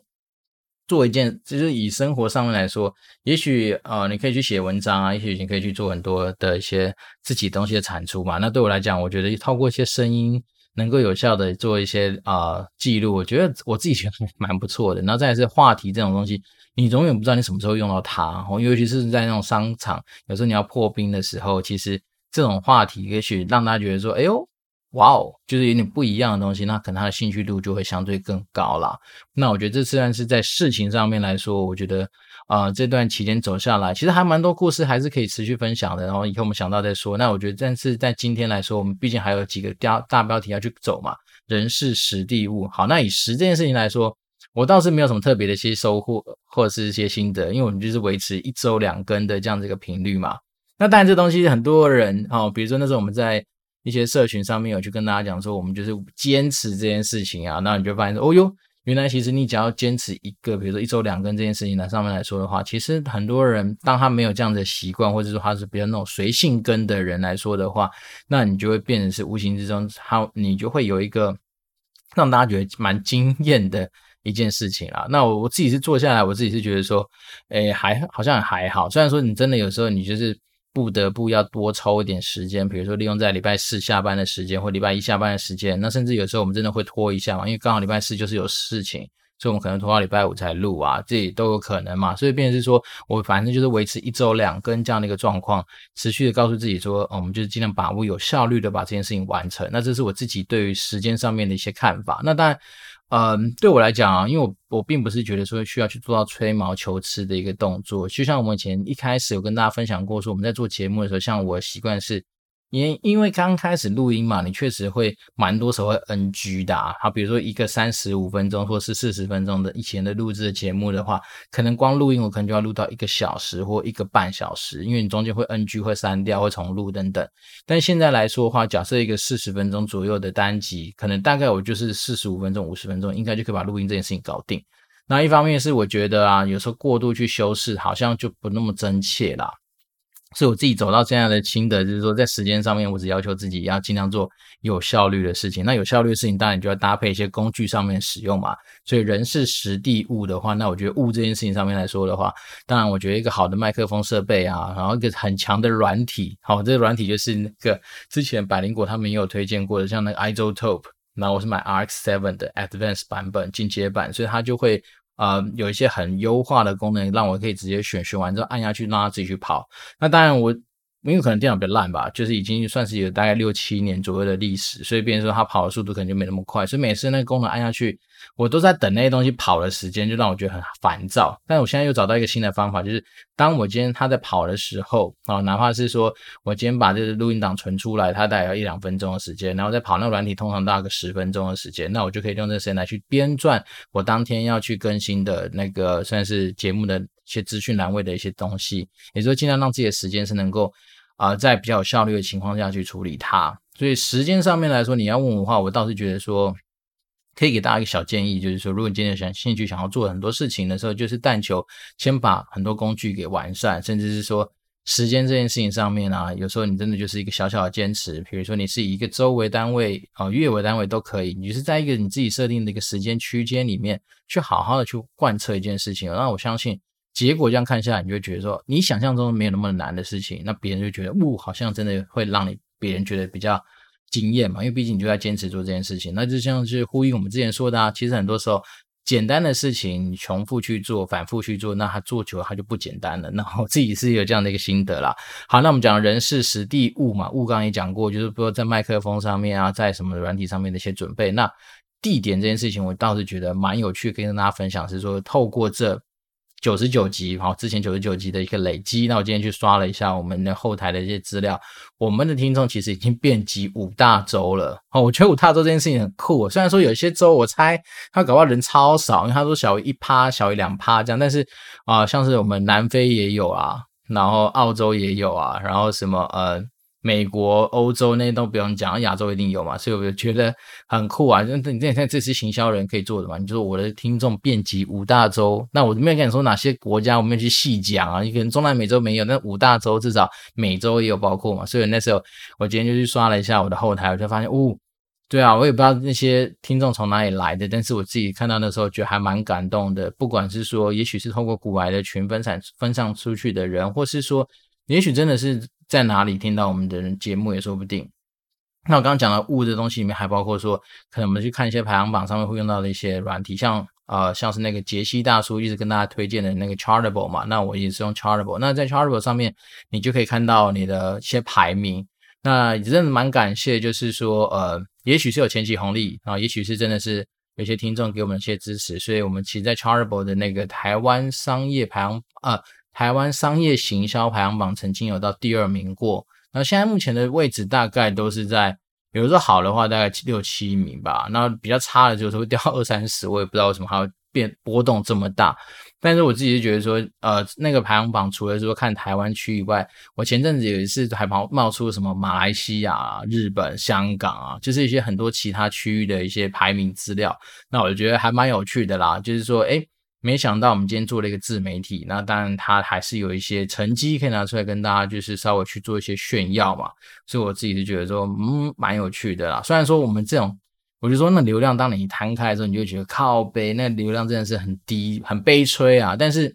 做一件就是以生活上面来说，也许呃你可以去写文章啊，也许你可以去做很多的一些自己东西的产出嘛。那对我来讲，我觉得透过一些声音能够有效的做一些啊、呃、记录，我觉得我自己觉得 蛮不错的。然后再是话题这种东西，你永远不知道你什么时候用到它。尤其是在那种商场，有时候你要破冰的时候，其实这种话题也许让大家觉得说，哎呦。哇哦，就是有点不一样的东西，那可能他的兴趣度就会相对更高啦。那我觉得这虽然是在事情上面来说，我觉得啊、这段期间走下来，其实还蛮多故事还是可以持续分享的。然后以后我们想到再说。那我觉得，但是在今天来说，我们毕竟还有几个大大标题要去走嘛，人事时地物。好，那以时这件事情来说，我倒是没有什么特别的一些收获或者是一些心得，因为我们就是维持一周两更的这样子一个频率嘛。那当然这东西很多人哦，比如说那时候我们在。一些社群上面有去跟大家讲说，我们就是坚持这件事情啊，那你就发现说，哦哟，原来其实你只要坚持一个，比如说一周两更这件事情来上面来说的话，其实很多人当他没有这样的习惯，或者说他是比较那种随性跟的人来说的话，那你就会变成是无形之中，他你就会有一个让大家觉得蛮惊艳的一件事情啊。那我我自己是做下来，我自己是觉得说，诶，还好像还好，虽然说你真的有时候你就是。不得不要多抽一点时间，比如说利用在礼拜四下班的时间或礼拜一下班的时间，那甚至有时候我们真的会拖一下嘛，因为刚好礼拜四就是有事情，所以我们可能拖到礼拜五才录啊，这也都有可能嘛。所以变成是说我反正就是维持一周两更这样的一个状况，持续的告诉自己说，我们就是尽量把握有效率的把这件事情完成。那这是我自己对于时间上面的一些看法。那当然。嗯，对我来讲啊，因为我我并不是觉得说需要去做到吹毛求疵的一个动作，就像我们以前一开始有跟大家分享过，说我们在做节目的时候，像我习惯是。因因为刚开始录音嘛，你确实会蛮多时候会 NG 的啊。好，比如说一个三十五分钟或是四十分钟的以前的录制的节目的话，可能光录音我可能就要录到一个小时或一个半小时，因为你中间会 NG 会删掉会重录等等。但现在来说的话，假设一个四十分钟左右的单集，可能大概我就是四十五分钟五十分钟，应该就可以把录音这件事情搞定。那一方面是我觉得啊，有时候过度去修饰好像就不那么真切啦。所以我自己走到这样的心得，就是说在时间上面，我只要求自己要尽量做有效率的事情。那有效率的事情，当然你就要搭配一些工具上面使用嘛。所以人是实地物的话，那我觉得物这件事情上面来说的话，当然我觉得一个好的麦克风设备啊，然后一个很强的软体，好，这个软体就是那个之前百灵果他们也有推荐过的，像那个 iZotope，那我是买 RX7 的 Advanced 版本进阶版，所以它就会。呃，有一些很优化的功能，让我可以直接选，选完之后按下去，让它自己去跑。那当然我。因为可能电脑比较烂吧，就是已经算是有大概六七年左右的历史，所以变成说它跑的速度可能就没那么快，所以每次那个功能按下去，我都在等那些东西跑的时间，就让我觉得很烦躁。但我现在又找到一个新的方法，就是当我今天它在跑的时候啊，哪怕是说我今天把这个录音档存出来，它大概要一两分钟的时间，然后再跑那个软体，通常大概个十分钟的时间，那我就可以用这个时间来去编撰我当天要去更新的那个算是节目的一些资讯栏位的一些东西，也就是尽量让自己的时间是能够。啊、在比较有效率的情况下去处理它，所以时间上面来说，你要问我的话，我倒是觉得说，可以给大家一个小建议，就是说，如果你今天想兴趣想要做很多事情的时候，就是但求先把很多工具给完善，甚至是说时间这件事情上面啊，有时候你真的就是一个小小的坚持，比如说你是以一个周为单位啊、月为单位都可以，你是在一个你自己设定的一个时间区间里面，去好好的去贯彻一件事情，那我相信。结果这样看下来，你就会觉得说，你想象中没有那么难的事情，那别人就觉得，呜，好像真的会让你别人觉得比较惊艳嘛。因为毕竟你就在坚持做这件事情，那就像是呼应我们之前说的啊，其实很多时候简单的事情，你重复去做，反复去做，那它做久了它就不简单了。那我自己是有这样的一个心得啦。好，那我们讲人事实地物嘛，物刚刚也讲过，就是说在麦克风上面啊，在什么软体上面的一些准备。那地点这件事情，我倒是觉得蛮有趣，可以跟大家分享，是说透过这。九十九集，好，之前九十九集的一个累积。那我今天去刷了一下我们的后台的一些资料，我们的听众其实已经遍及五大洲了。哦，我觉得五大洲这件事情很酷。虽然说有些州，我猜他搞不好人超少，因为他说小于一趴、小于两趴这样。但是啊、像是我们南非也有啊，然后澳洲也有啊，然后什么呃。美国、欧洲那些都不用讲，亚洲一定有嘛，所以我就觉得很酷啊！那你现在这是行销人可以做的嘛？你就说我的听众遍及五大洲，那我没有跟你说哪些国家，我没有去细讲啊。你可能中南美洲没有，那五大洲至少美洲也有包括嘛。所以那时候我今天就去刷了一下我的后台，我就发现，哦，对啊，我也不知道那些听众从哪里来的，但是我自己看到那时候觉得还蛮感动的。不管是说，也许是透过股癌的群分散分散出去的人，或是说，也许真的是。在哪里听到我们的人节目也说不定。那我刚刚讲的物的东西里面还包括说，可能我们去看一些排行榜上面会用到的一些软体，像呃像是那个杰西大叔一直跟大家推荐的那个 Chartable 嘛，那我也是用 Chartable。那在 Chartable 上面，你就可以看到你的一些排名。那真的蛮感谢，就是说呃，也许是有前期红利啊，也许是真的是有些听众给我们一些支持，所以我们其实在 Chartable 的那个台湾商业排行啊。台湾商业行销排行榜曾经有到第二名过，那现在目前的位置大概都是在，比如说好的话大概六七名吧，那比较差的就是会掉二三十，我也不知道为什么还会变波动这么大。但是我自己是觉得说，呃，那个排行榜除了说看台湾区以外，我前阵子有一次还冒冒出什么马来西亚、日本、香港啊，就是一些很多其他区域的一些排名资料，那我就觉得还蛮有趣的啦，就是说，诶没想到我们今天做了一个自媒体，那当然它还是有一些成绩可以拿出来跟大家，就是稍微去做一些炫耀嘛。所以我自己是觉得说，嗯，蛮有趣的啦。虽然说我们这种，我就说那流量，当你摊开的时候，你就觉得靠北，那流量真的是很低，很悲催啊。但是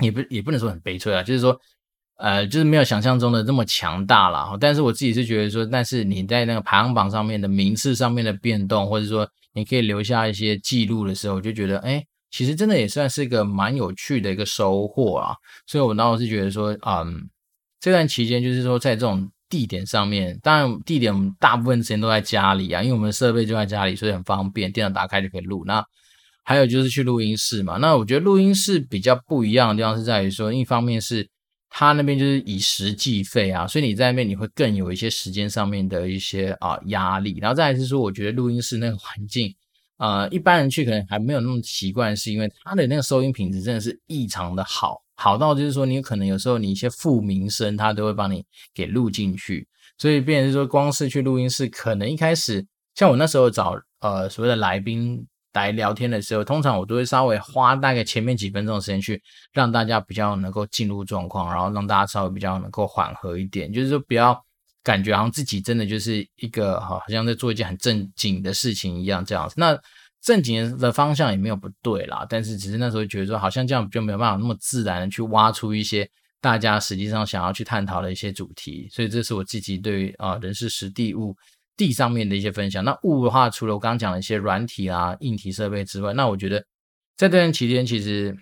也不也不能说很悲催啊，就是说，呃，就是没有想象中的这么强大啦。但是我自己是觉得说，但是你在那个排行榜上面的名次上面的变动，或者说你可以留下一些记录的时候，我就觉得，哎。其实真的也算是一个蛮有趣的一个收获啊，所以我当时是觉得说，嗯，这段期间就是说在这种地点上面，当然地点我们大部分时间都在家里啊，因为我们的设备就在家里，所以很方便，电脑打开就可以录。那还有就是去录音室嘛，那我觉得录音室比较不一样的地方是在于说，一方面是他那边就是以时计费啊，所以你在那边你会更有一些时间上面的一些啊压力，然后再来是说，我觉得录音室那个环境。呃，一般人去可能还没有那么习惯，是因为它的那个收音品质真的是异常的好，好到就是说你可能有时候你一些负名声，它都会帮你给录进去。所以，变成是说，光是去录音室，可能一开始像我那时候找呃所谓的来宾来聊天的时候，通常我都会稍微花大概前面几分钟的时间去让大家比较能够进入状况，然后让大家稍微比较能够缓和一点，就是说不要感觉好像自己真的就是一个好像在做一件很正经的事情一样这样子。那正经的方向也没有不对啦，但是只是那时候觉得说好像这样就没有办法那么自然的去挖出一些大家实际上想要去探讨的一些主题，所以这是我自己对于啊人事时地物。地上面的一些分享，那物的话，除了我刚刚讲的一些软体啊、硬体设备之外，那我觉得在这段期间，其实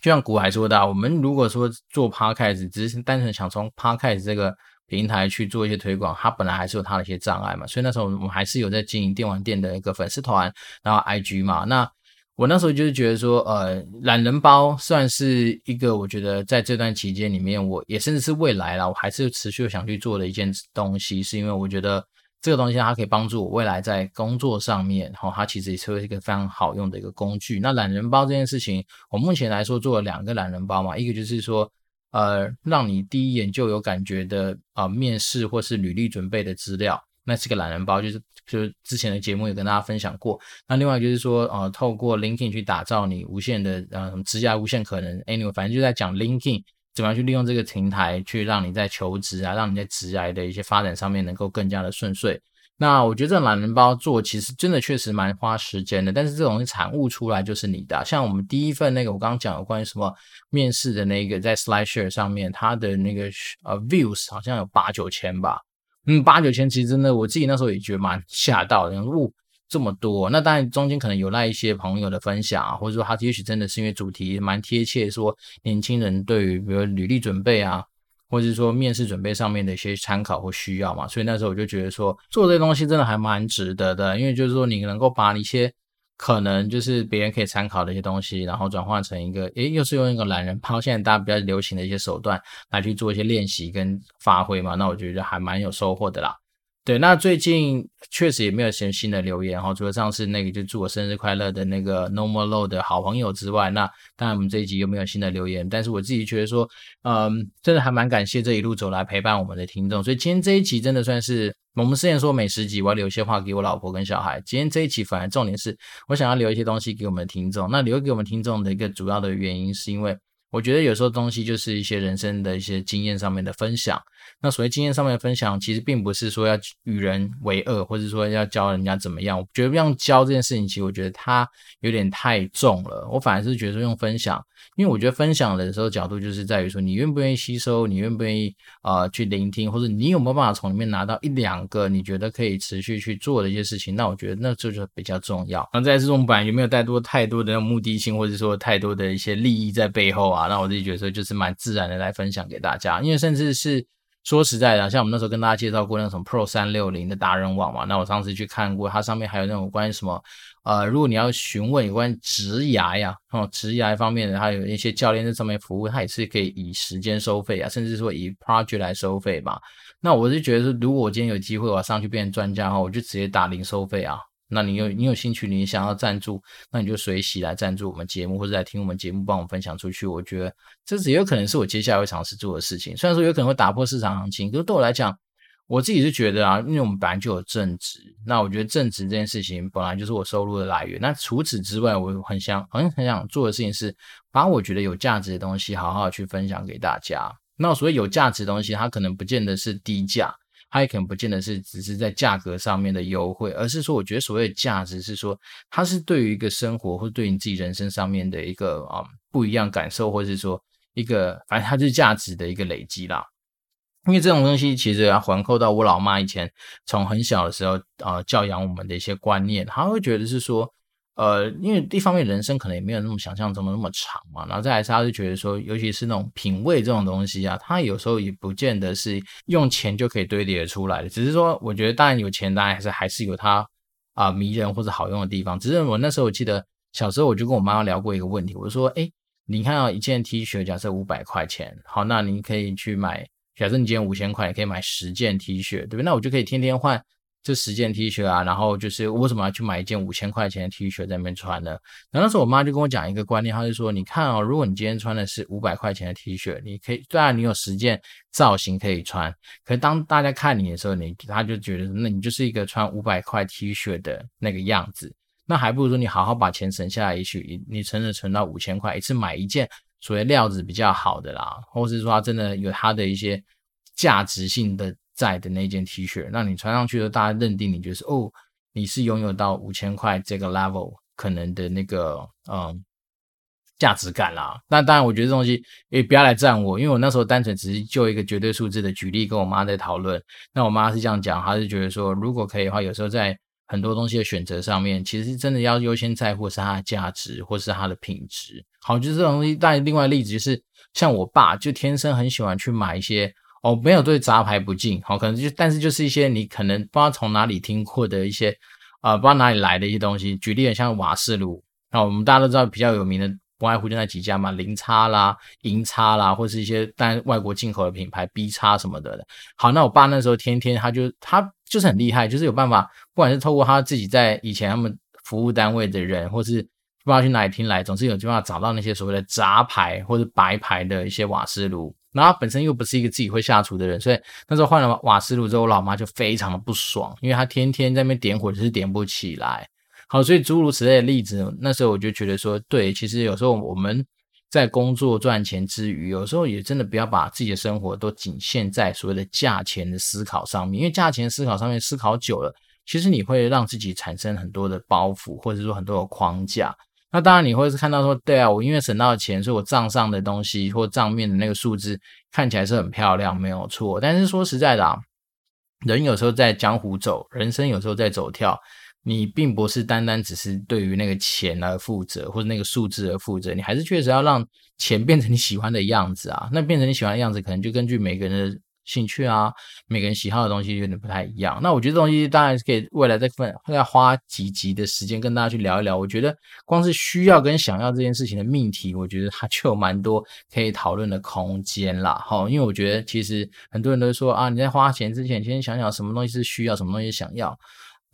就像古海说的，我们如果说做 Podcast，只是单纯想从 Podcast 这个平台去做一些推广，它本来还是有它的一些障碍嘛。所以那时候我们还是有在经营电玩店的一个粉丝团，然后 IG 嘛。那我那时候就是觉得说，呃，懒人包算是一个我觉得在这段期间里面，我也甚至是未来啦，我还是持续想去做的一件东西，是因为我觉得。这个东西它可以帮助我未来在工作上面，然后，它其实也是一个非常好用的一个工具。那懒人包这件事情，我目前来说做了两个懒人包嘛，一个就是说，呃，让你第一眼就有感觉的啊、呃，面试或是履历准备的资料，那是个懒人包，就是就是之前的节目也跟大家分享过。那另外就是说，呃，透过 LinkedIn 去打造你无限的呃职业无限可能，anyway，反正就在讲 LinkedIn。怎么样去利用这个平台，去让你在求职啊，让你在职涯的一些发展上面能够更加的顺遂？那我觉得这懒人包做其实真的确实蛮花时间的，但是这种产物出来就是你的。像我们第一份那个我刚刚讲有关于什么面试的那个，在 SlideShare 上面，它的那个呃 views 好像有八九千吧，嗯，八九千其实真的我自己那时候也觉得蛮 吓到的，然后哦。这么多，那当然中间可能有赖一些朋友的分享啊，或者说他也许真的是因为主题蛮贴切，说年轻人对于比如履历准备啊，或者是说面试准备上面的一些参考或需要嘛，所以那时候我就觉得说做这些东西真的还蛮值得的，因为就是说你能够把一些可能就是别人可以参考的一些东西，然后转换成一个，诶，又是用一个懒人抛，现在大家比较流行的一些手段来去做一些练习跟发挥嘛，那我觉得还蛮有收获的啦。对，那最近确实也没有什么新的留言哈，除了上次那个就祝我生日快乐的那个 Normal Low 的好朋友之外，那当然我们这一集又没有新的留言。但是我自己觉得说，嗯，真的还蛮感谢这一路走来陪伴我们的听众。所以今天这一集真的算是我们之前说美食集，我要留一些话给我老婆跟小孩。今天这一集反而重点是我想要留一些东西给我们的听众。那留给我们听众的一个主要的原因是因为。我觉得有时候东西就是一些人生的一些经验上面的分享。那所谓经验上面的分享，其实并不是说要与人为恶，或者说要教人家怎么样。我觉得用教这件事情，其实我觉得它有点太重了。我反而是觉得用分享，因为我觉得分享的时候角度就是在于说你愿不愿意吸收，你愿不愿意啊、呃、去聆听，或者你有没有办法从里面拿到一两个你觉得可以持续去做的一些事情。那我觉得那这就比较重要。那在这种版有没有带多太多的那种目的性，或者说太多的一些利益在背后？啊那我自己觉得说就是蛮自然的来分享给大家，因为甚至是说实在的，像我们那时候跟大家介绍过那种 Pro 三六零的达人网嘛，那我上次去看过，它上面还有那种关于什么呃，如果你要询问有关职涯呀，哦，职涯方面的，还有一些教练在上面服务，它也是可以以时间收费啊，甚至说以 project 来收费嘛。那我是觉得说，如果我今天有机会我要上去变成专家的话，我就直接打零收费啊。那你有你有兴趣，你想要赞助，那你就随喜来赞助我们节目，或者来听我们节目，帮我们分享出去。我觉得这是也有可能是我接下来会尝试做的事情。虽然说有可能会打破市场行情，可是对我来讲，我自己是觉得啊，因为我们本来就有正职，那我觉得正职这件事情本来就是我收入的来源。那除此之外，我很想很很想做的事情是，把我觉得有价值的东西好好去分享给大家。那所谓有价值的东西，它可能不见得是低价。它也可能不见得是只是在价格上面的优惠，而是说，我觉得所谓的价值是说，它是对于一个生活或对你自己人生上面的一个啊、不一样感受，或是说一个反正它是价值的一个累积啦。因为这种东西其实要环扣到我老妈以前从很小的时候啊、教养我们的一些观念，她会觉得是说。呃，因为一方面人生可能也没有那么想象中的那么长嘛，然后再来是他就觉得说，尤其是那种品味这种东西啊，他有时候也不见得是用钱就可以堆叠出来的。只是说，我觉得当然有钱，当然还是还是有它啊、迷人或者好用的地方。只是我那时候我记得小时候我就跟我妈妈聊过一个问题，我说，哎，你看到一件 T 恤，假设五百块钱，好，那你可以去买，假设你今天五千块，你可以买十件 T 恤，对不对？那我就可以天天换。这十件 T 恤啊，然后就是为什么要去买一件五千块钱的 T 恤在那边穿呢？然后那时候我妈就跟我讲一个观念，她就说：“你看哦，如果你今天穿的是五百块钱的 T 恤，你可以，虽然你有十件造型可以穿，可是当大家看你的时候，你他就觉得那你就是一个穿五百块 T 恤的那个样子。那还不如说你好好把钱省下来，也许你存着存到五千块，一次买一件所谓料子比较好的啦，或是说它真的有它的一些价值性的在的那件 T 恤，那你穿上去的大家认定你就是哦，你是拥有到五千块这个 level 可能的那个嗯。价值感啦，那当然，我觉得这东西也不要来赞我，因为我那时候单纯只是就一个绝对数字的举例跟我妈在讨论。那我妈是这样讲，她是觉得说，如果可以的话，有时候在很多东西的选择上面，其实真的要优先在乎是它的价值或是它的品质。好，就是这种东西。但另外例子就是，像我爸就天生很喜欢去买一些哦，没有对杂牌不敬，好，可能就但是就是一些你可能不知道从哪里听过的一些啊、呃，不知道哪里来的一些东西。举例，像瓦斯炉，那我们大家都知道比较有名的。不外乎就那几家嘛，零叉啦、银叉啦，或是一些但外国进口的品牌 B 叉什么的。好，那我爸那时候天天他就他就是很厉害，就是有办法，不管是透过他自己在以前他们服务单位的人，或是不知道去哪里听来，总是有办法找到那些所谓的杂牌或者白牌的一些瓦斯炉。然后他本身又不是一个自己会下厨的人，所以那时候换了瓦斯炉之后，我老妈就非常的不爽，因为她天天在那边点火就是点不起来。好，所以诸如此类的例子，那时候我就觉得说，对，其实有时候我们在工作赚钱之余，有时候也真的不要把自己的生活都仅限在所谓的价钱的思考上面，因为价钱思考上面思考久了，其实你会让自己产生很多的包袱，或者说很多的框架。那当然你会是看到说，对啊，我因为省到钱，所以我账上的东西或账面的那个数字看起来是很漂亮，没有错。但是说实在的啊，人有时候在江湖走，人生有时候在走跳。你并不是单单只是对于那个钱而负责，或者那个数字而负责，你还是确实要让钱变成你喜欢的样子啊。那变成你喜欢的样子，可能就根据每个人的兴趣啊，每个人喜好的东西有点不太一样。那我觉得这东西当然可以未来这份要花几集的时间跟大家去聊一聊。我觉得光是需要跟想要这件事情的命题，我觉得它就有蛮多可以讨论的空间啦。好，因为我觉得其实很多人都说啊，你在花钱之前先想想什么东西是需要，什么东西想要。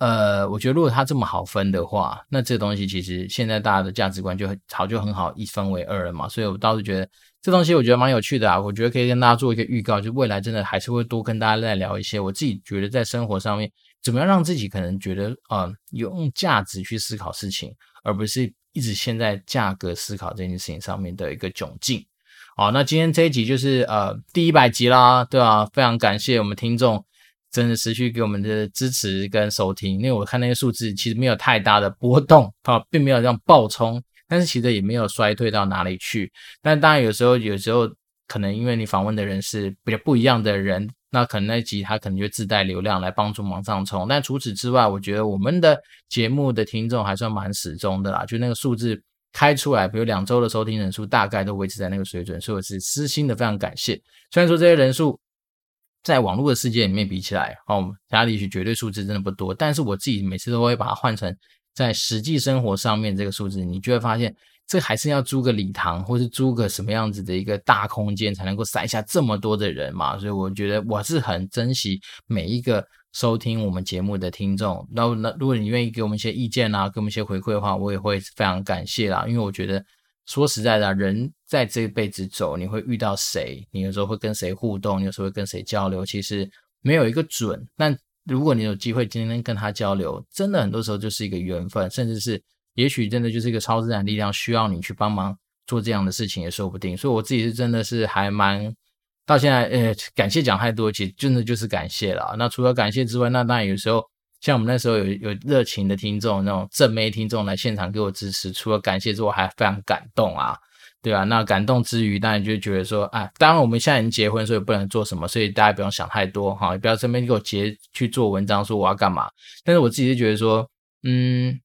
呃，我觉得如果它这么好分的话，那这东西其实现在大家的价值观就好，就很好一分为二了嘛。所以我倒是觉得这东西我觉得蛮有趣的啊。我觉得可以跟大家做一个预告，就未来真的还是会多跟大家再聊一些。我自己觉得在生活上面怎么样让自己可能觉得啊呃用价值去思考事情，而不是一直陷在价格思考这件事情上面的一个窘境。好，那今天这一集就是呃第一百集啦，对啊，非常感谢我们听众。真的持续给我们的支持跟收听，因为我看那些数字其实没有太大的波动啊，并没有这样暴冲，但是其实也没有衰退到哪里去。但当然有时候，有时候可能因为你访问的人是比较不一样的人，那可能那一集他可能就自带流量来帮助往上冲。但除此之外，我觉得我们的节目的听众还算蛮始终的啦，就那个数字开出来，比如两周的收听人数大概都维持在那个水准，所以我是私心的非常感谢。虽然说这些人数。在网络的世界里面比起来，哦，家里许绝对数字真的不多，但是我自己每次都会把它换成在实际生活上面这个数字，你就会发现，这还是要租个礼堂，或是租个什么样子的一个大空间，才能够塞下这么多的人嘛。所以我觉得我是很珍惜每一个收听我们节目的听众。那那如果你愿意给我们一些意见啊，给我们一些回馈的话，我也会非常感谢啦，因为我觉得。说实在的，人在这一辈子走，你会遇到谁？你有时候会跟谁互动？你有时候会跟谁交流？其实没有一个准。但如果你有机会今天跟他交流，真的很多时候就是一个缘分，甚至是也许真的就是一个超自然力量需要你去帮忙做这样的事情也说不定。所以我自己是真的是还蛮到现在，呃，感谢讲太多，其实真的就是感谢了。那除了感谢之外，那当然有时候。像我们那时候有有热情的听众，那种正妹听众来现场给我支持，除了感谢之外，还非常感动啊，对啊，那感动之余，当然就觉得说，啊，当然我们现在已经结婚，所以不能做什么，所以大家不用想太多哈，也不要身边给我结去做文章说我要干嘛。但是我自己是觉得说，嗯，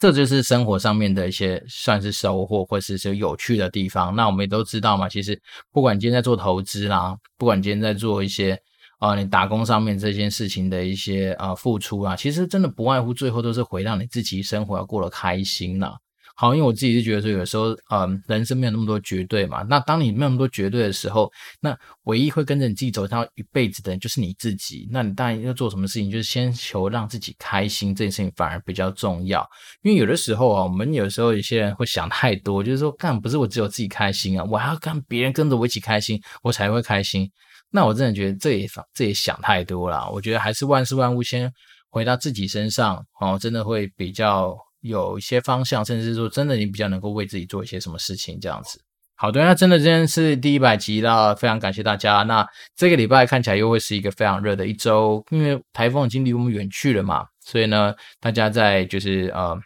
这就是生活上面的一些算是收获，或是是有趣的地方。那我们也都知道嘛，其实不管你今天在做投资啦，不管你今天在做一些。啊，你打工上面这件事情的一些啊付出啊，其实真的不外乎最后都是回到你自己生活要过得开心了。好，因为我自己是觉得说，有时候嗯，人生没有那么多绝对嘛。那当你没有那么多绝对的时候，那唯一会跟着你自己走到一辈子的人就是你自己。那你当然要做什么事情，就是先求让自己开心，这件事情反而比较重要。因为有的时候啊，我们有时候有些人会想太多，就是说，干不是我只有自己开心啊，我还要跟别人跟着我一起开心，我才会开心。那我真的觉得这也这也想太多了。我觉得还是万事万物先回到自己身上哦，真的会比较有一些方向，甚至说真的你比较能够为自己做一些什么事情这样子。好的，那真的今天是第一百集了，非常感谢大家。那这个礼拜看起来又会是一个非常热的一周，因为台风已经离我们远去了嘛，所以呢，大家在就是呃。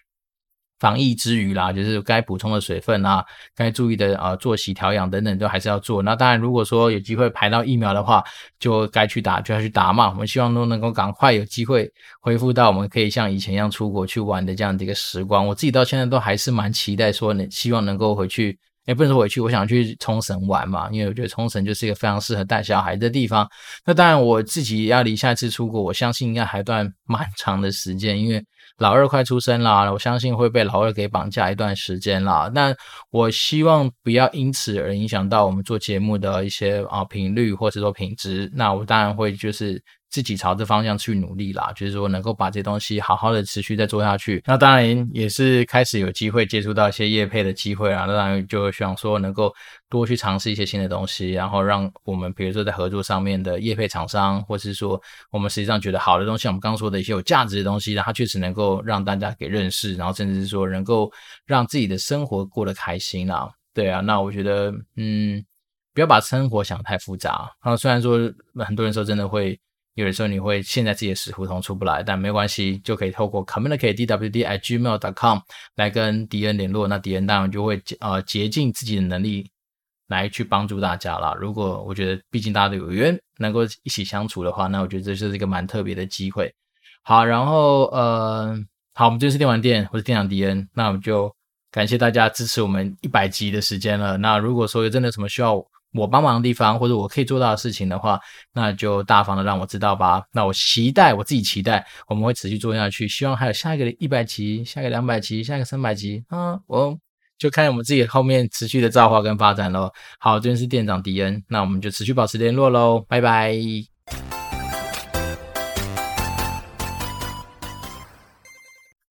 防疫之余啦，就是该补充的水分啊，该注意的呃作息调养等等都还是要做。那当然，如果说有机会排到疫苗的话，就该去打就要去打嘛。我们希望都能够赶快有机会恢复到我们可以像以前一样出国去玩的这样的一个时光。我自己到现在都还是蛮期待说，能，希望能够回去。也不能说回去，我想去冲绳玩嘛，因为我觉得冲绳就是一个非常适合带小孩的地方。那当然，我自己要离下一次出国，我相信应该还段蛮长的时间，因为老二快出生了，我相信会被老二给绑架一段时间啦。那我希望不要因此而影响到我们做节目的一些啊频率或者说品质。那我当然会就是。自己朝这方向去努力啦，就是说能够把这东西好好的持续再做下去。那当然也是开始有机会接触到一些业配的机会啦。那当然就想说能够多去尝试一些新的东西，然后让我们比如说在合作上面的业配厂商，或是说我们实际上觉得好的东西，我们刚刚说的一些有价值的东西，然后它确实能够让大家给认识，然后甚至是说能够让自己的生活过得开心啦。对啊，那我觉得嗯，不要把生活想太复杂。然后虽然说很多人说真的会。有的时候你会陷在自己的死胡同出不来，但没关系，就可以透过 communicate.dwd@gmail.com 来跟迪恩联络。那迪恩当然就会呃竭尽自己的能力来去帮助大家啦。如果我觉得毕竟大家都有缘能够一起相处的话，那我觉得这就是一个蛮特别的机会。好，然后呃，好，我们这是电玩店，我是店长迪恩，那我们就感谢大家支持我们一百集的时间了。那如果说有真的什么需要，我帮忙的地方，或者我可以做到的事情的话，那就大方的让我知道吧。那我期待，我自己期待，我们会持续做下去。希望还有下一个一百集，下一个两百集，下一个三百集啊，我就看我们自己后面持续的造化跟发展喽。好，这边是店长迪恩，那我们就持续保持联络喽，拜拜。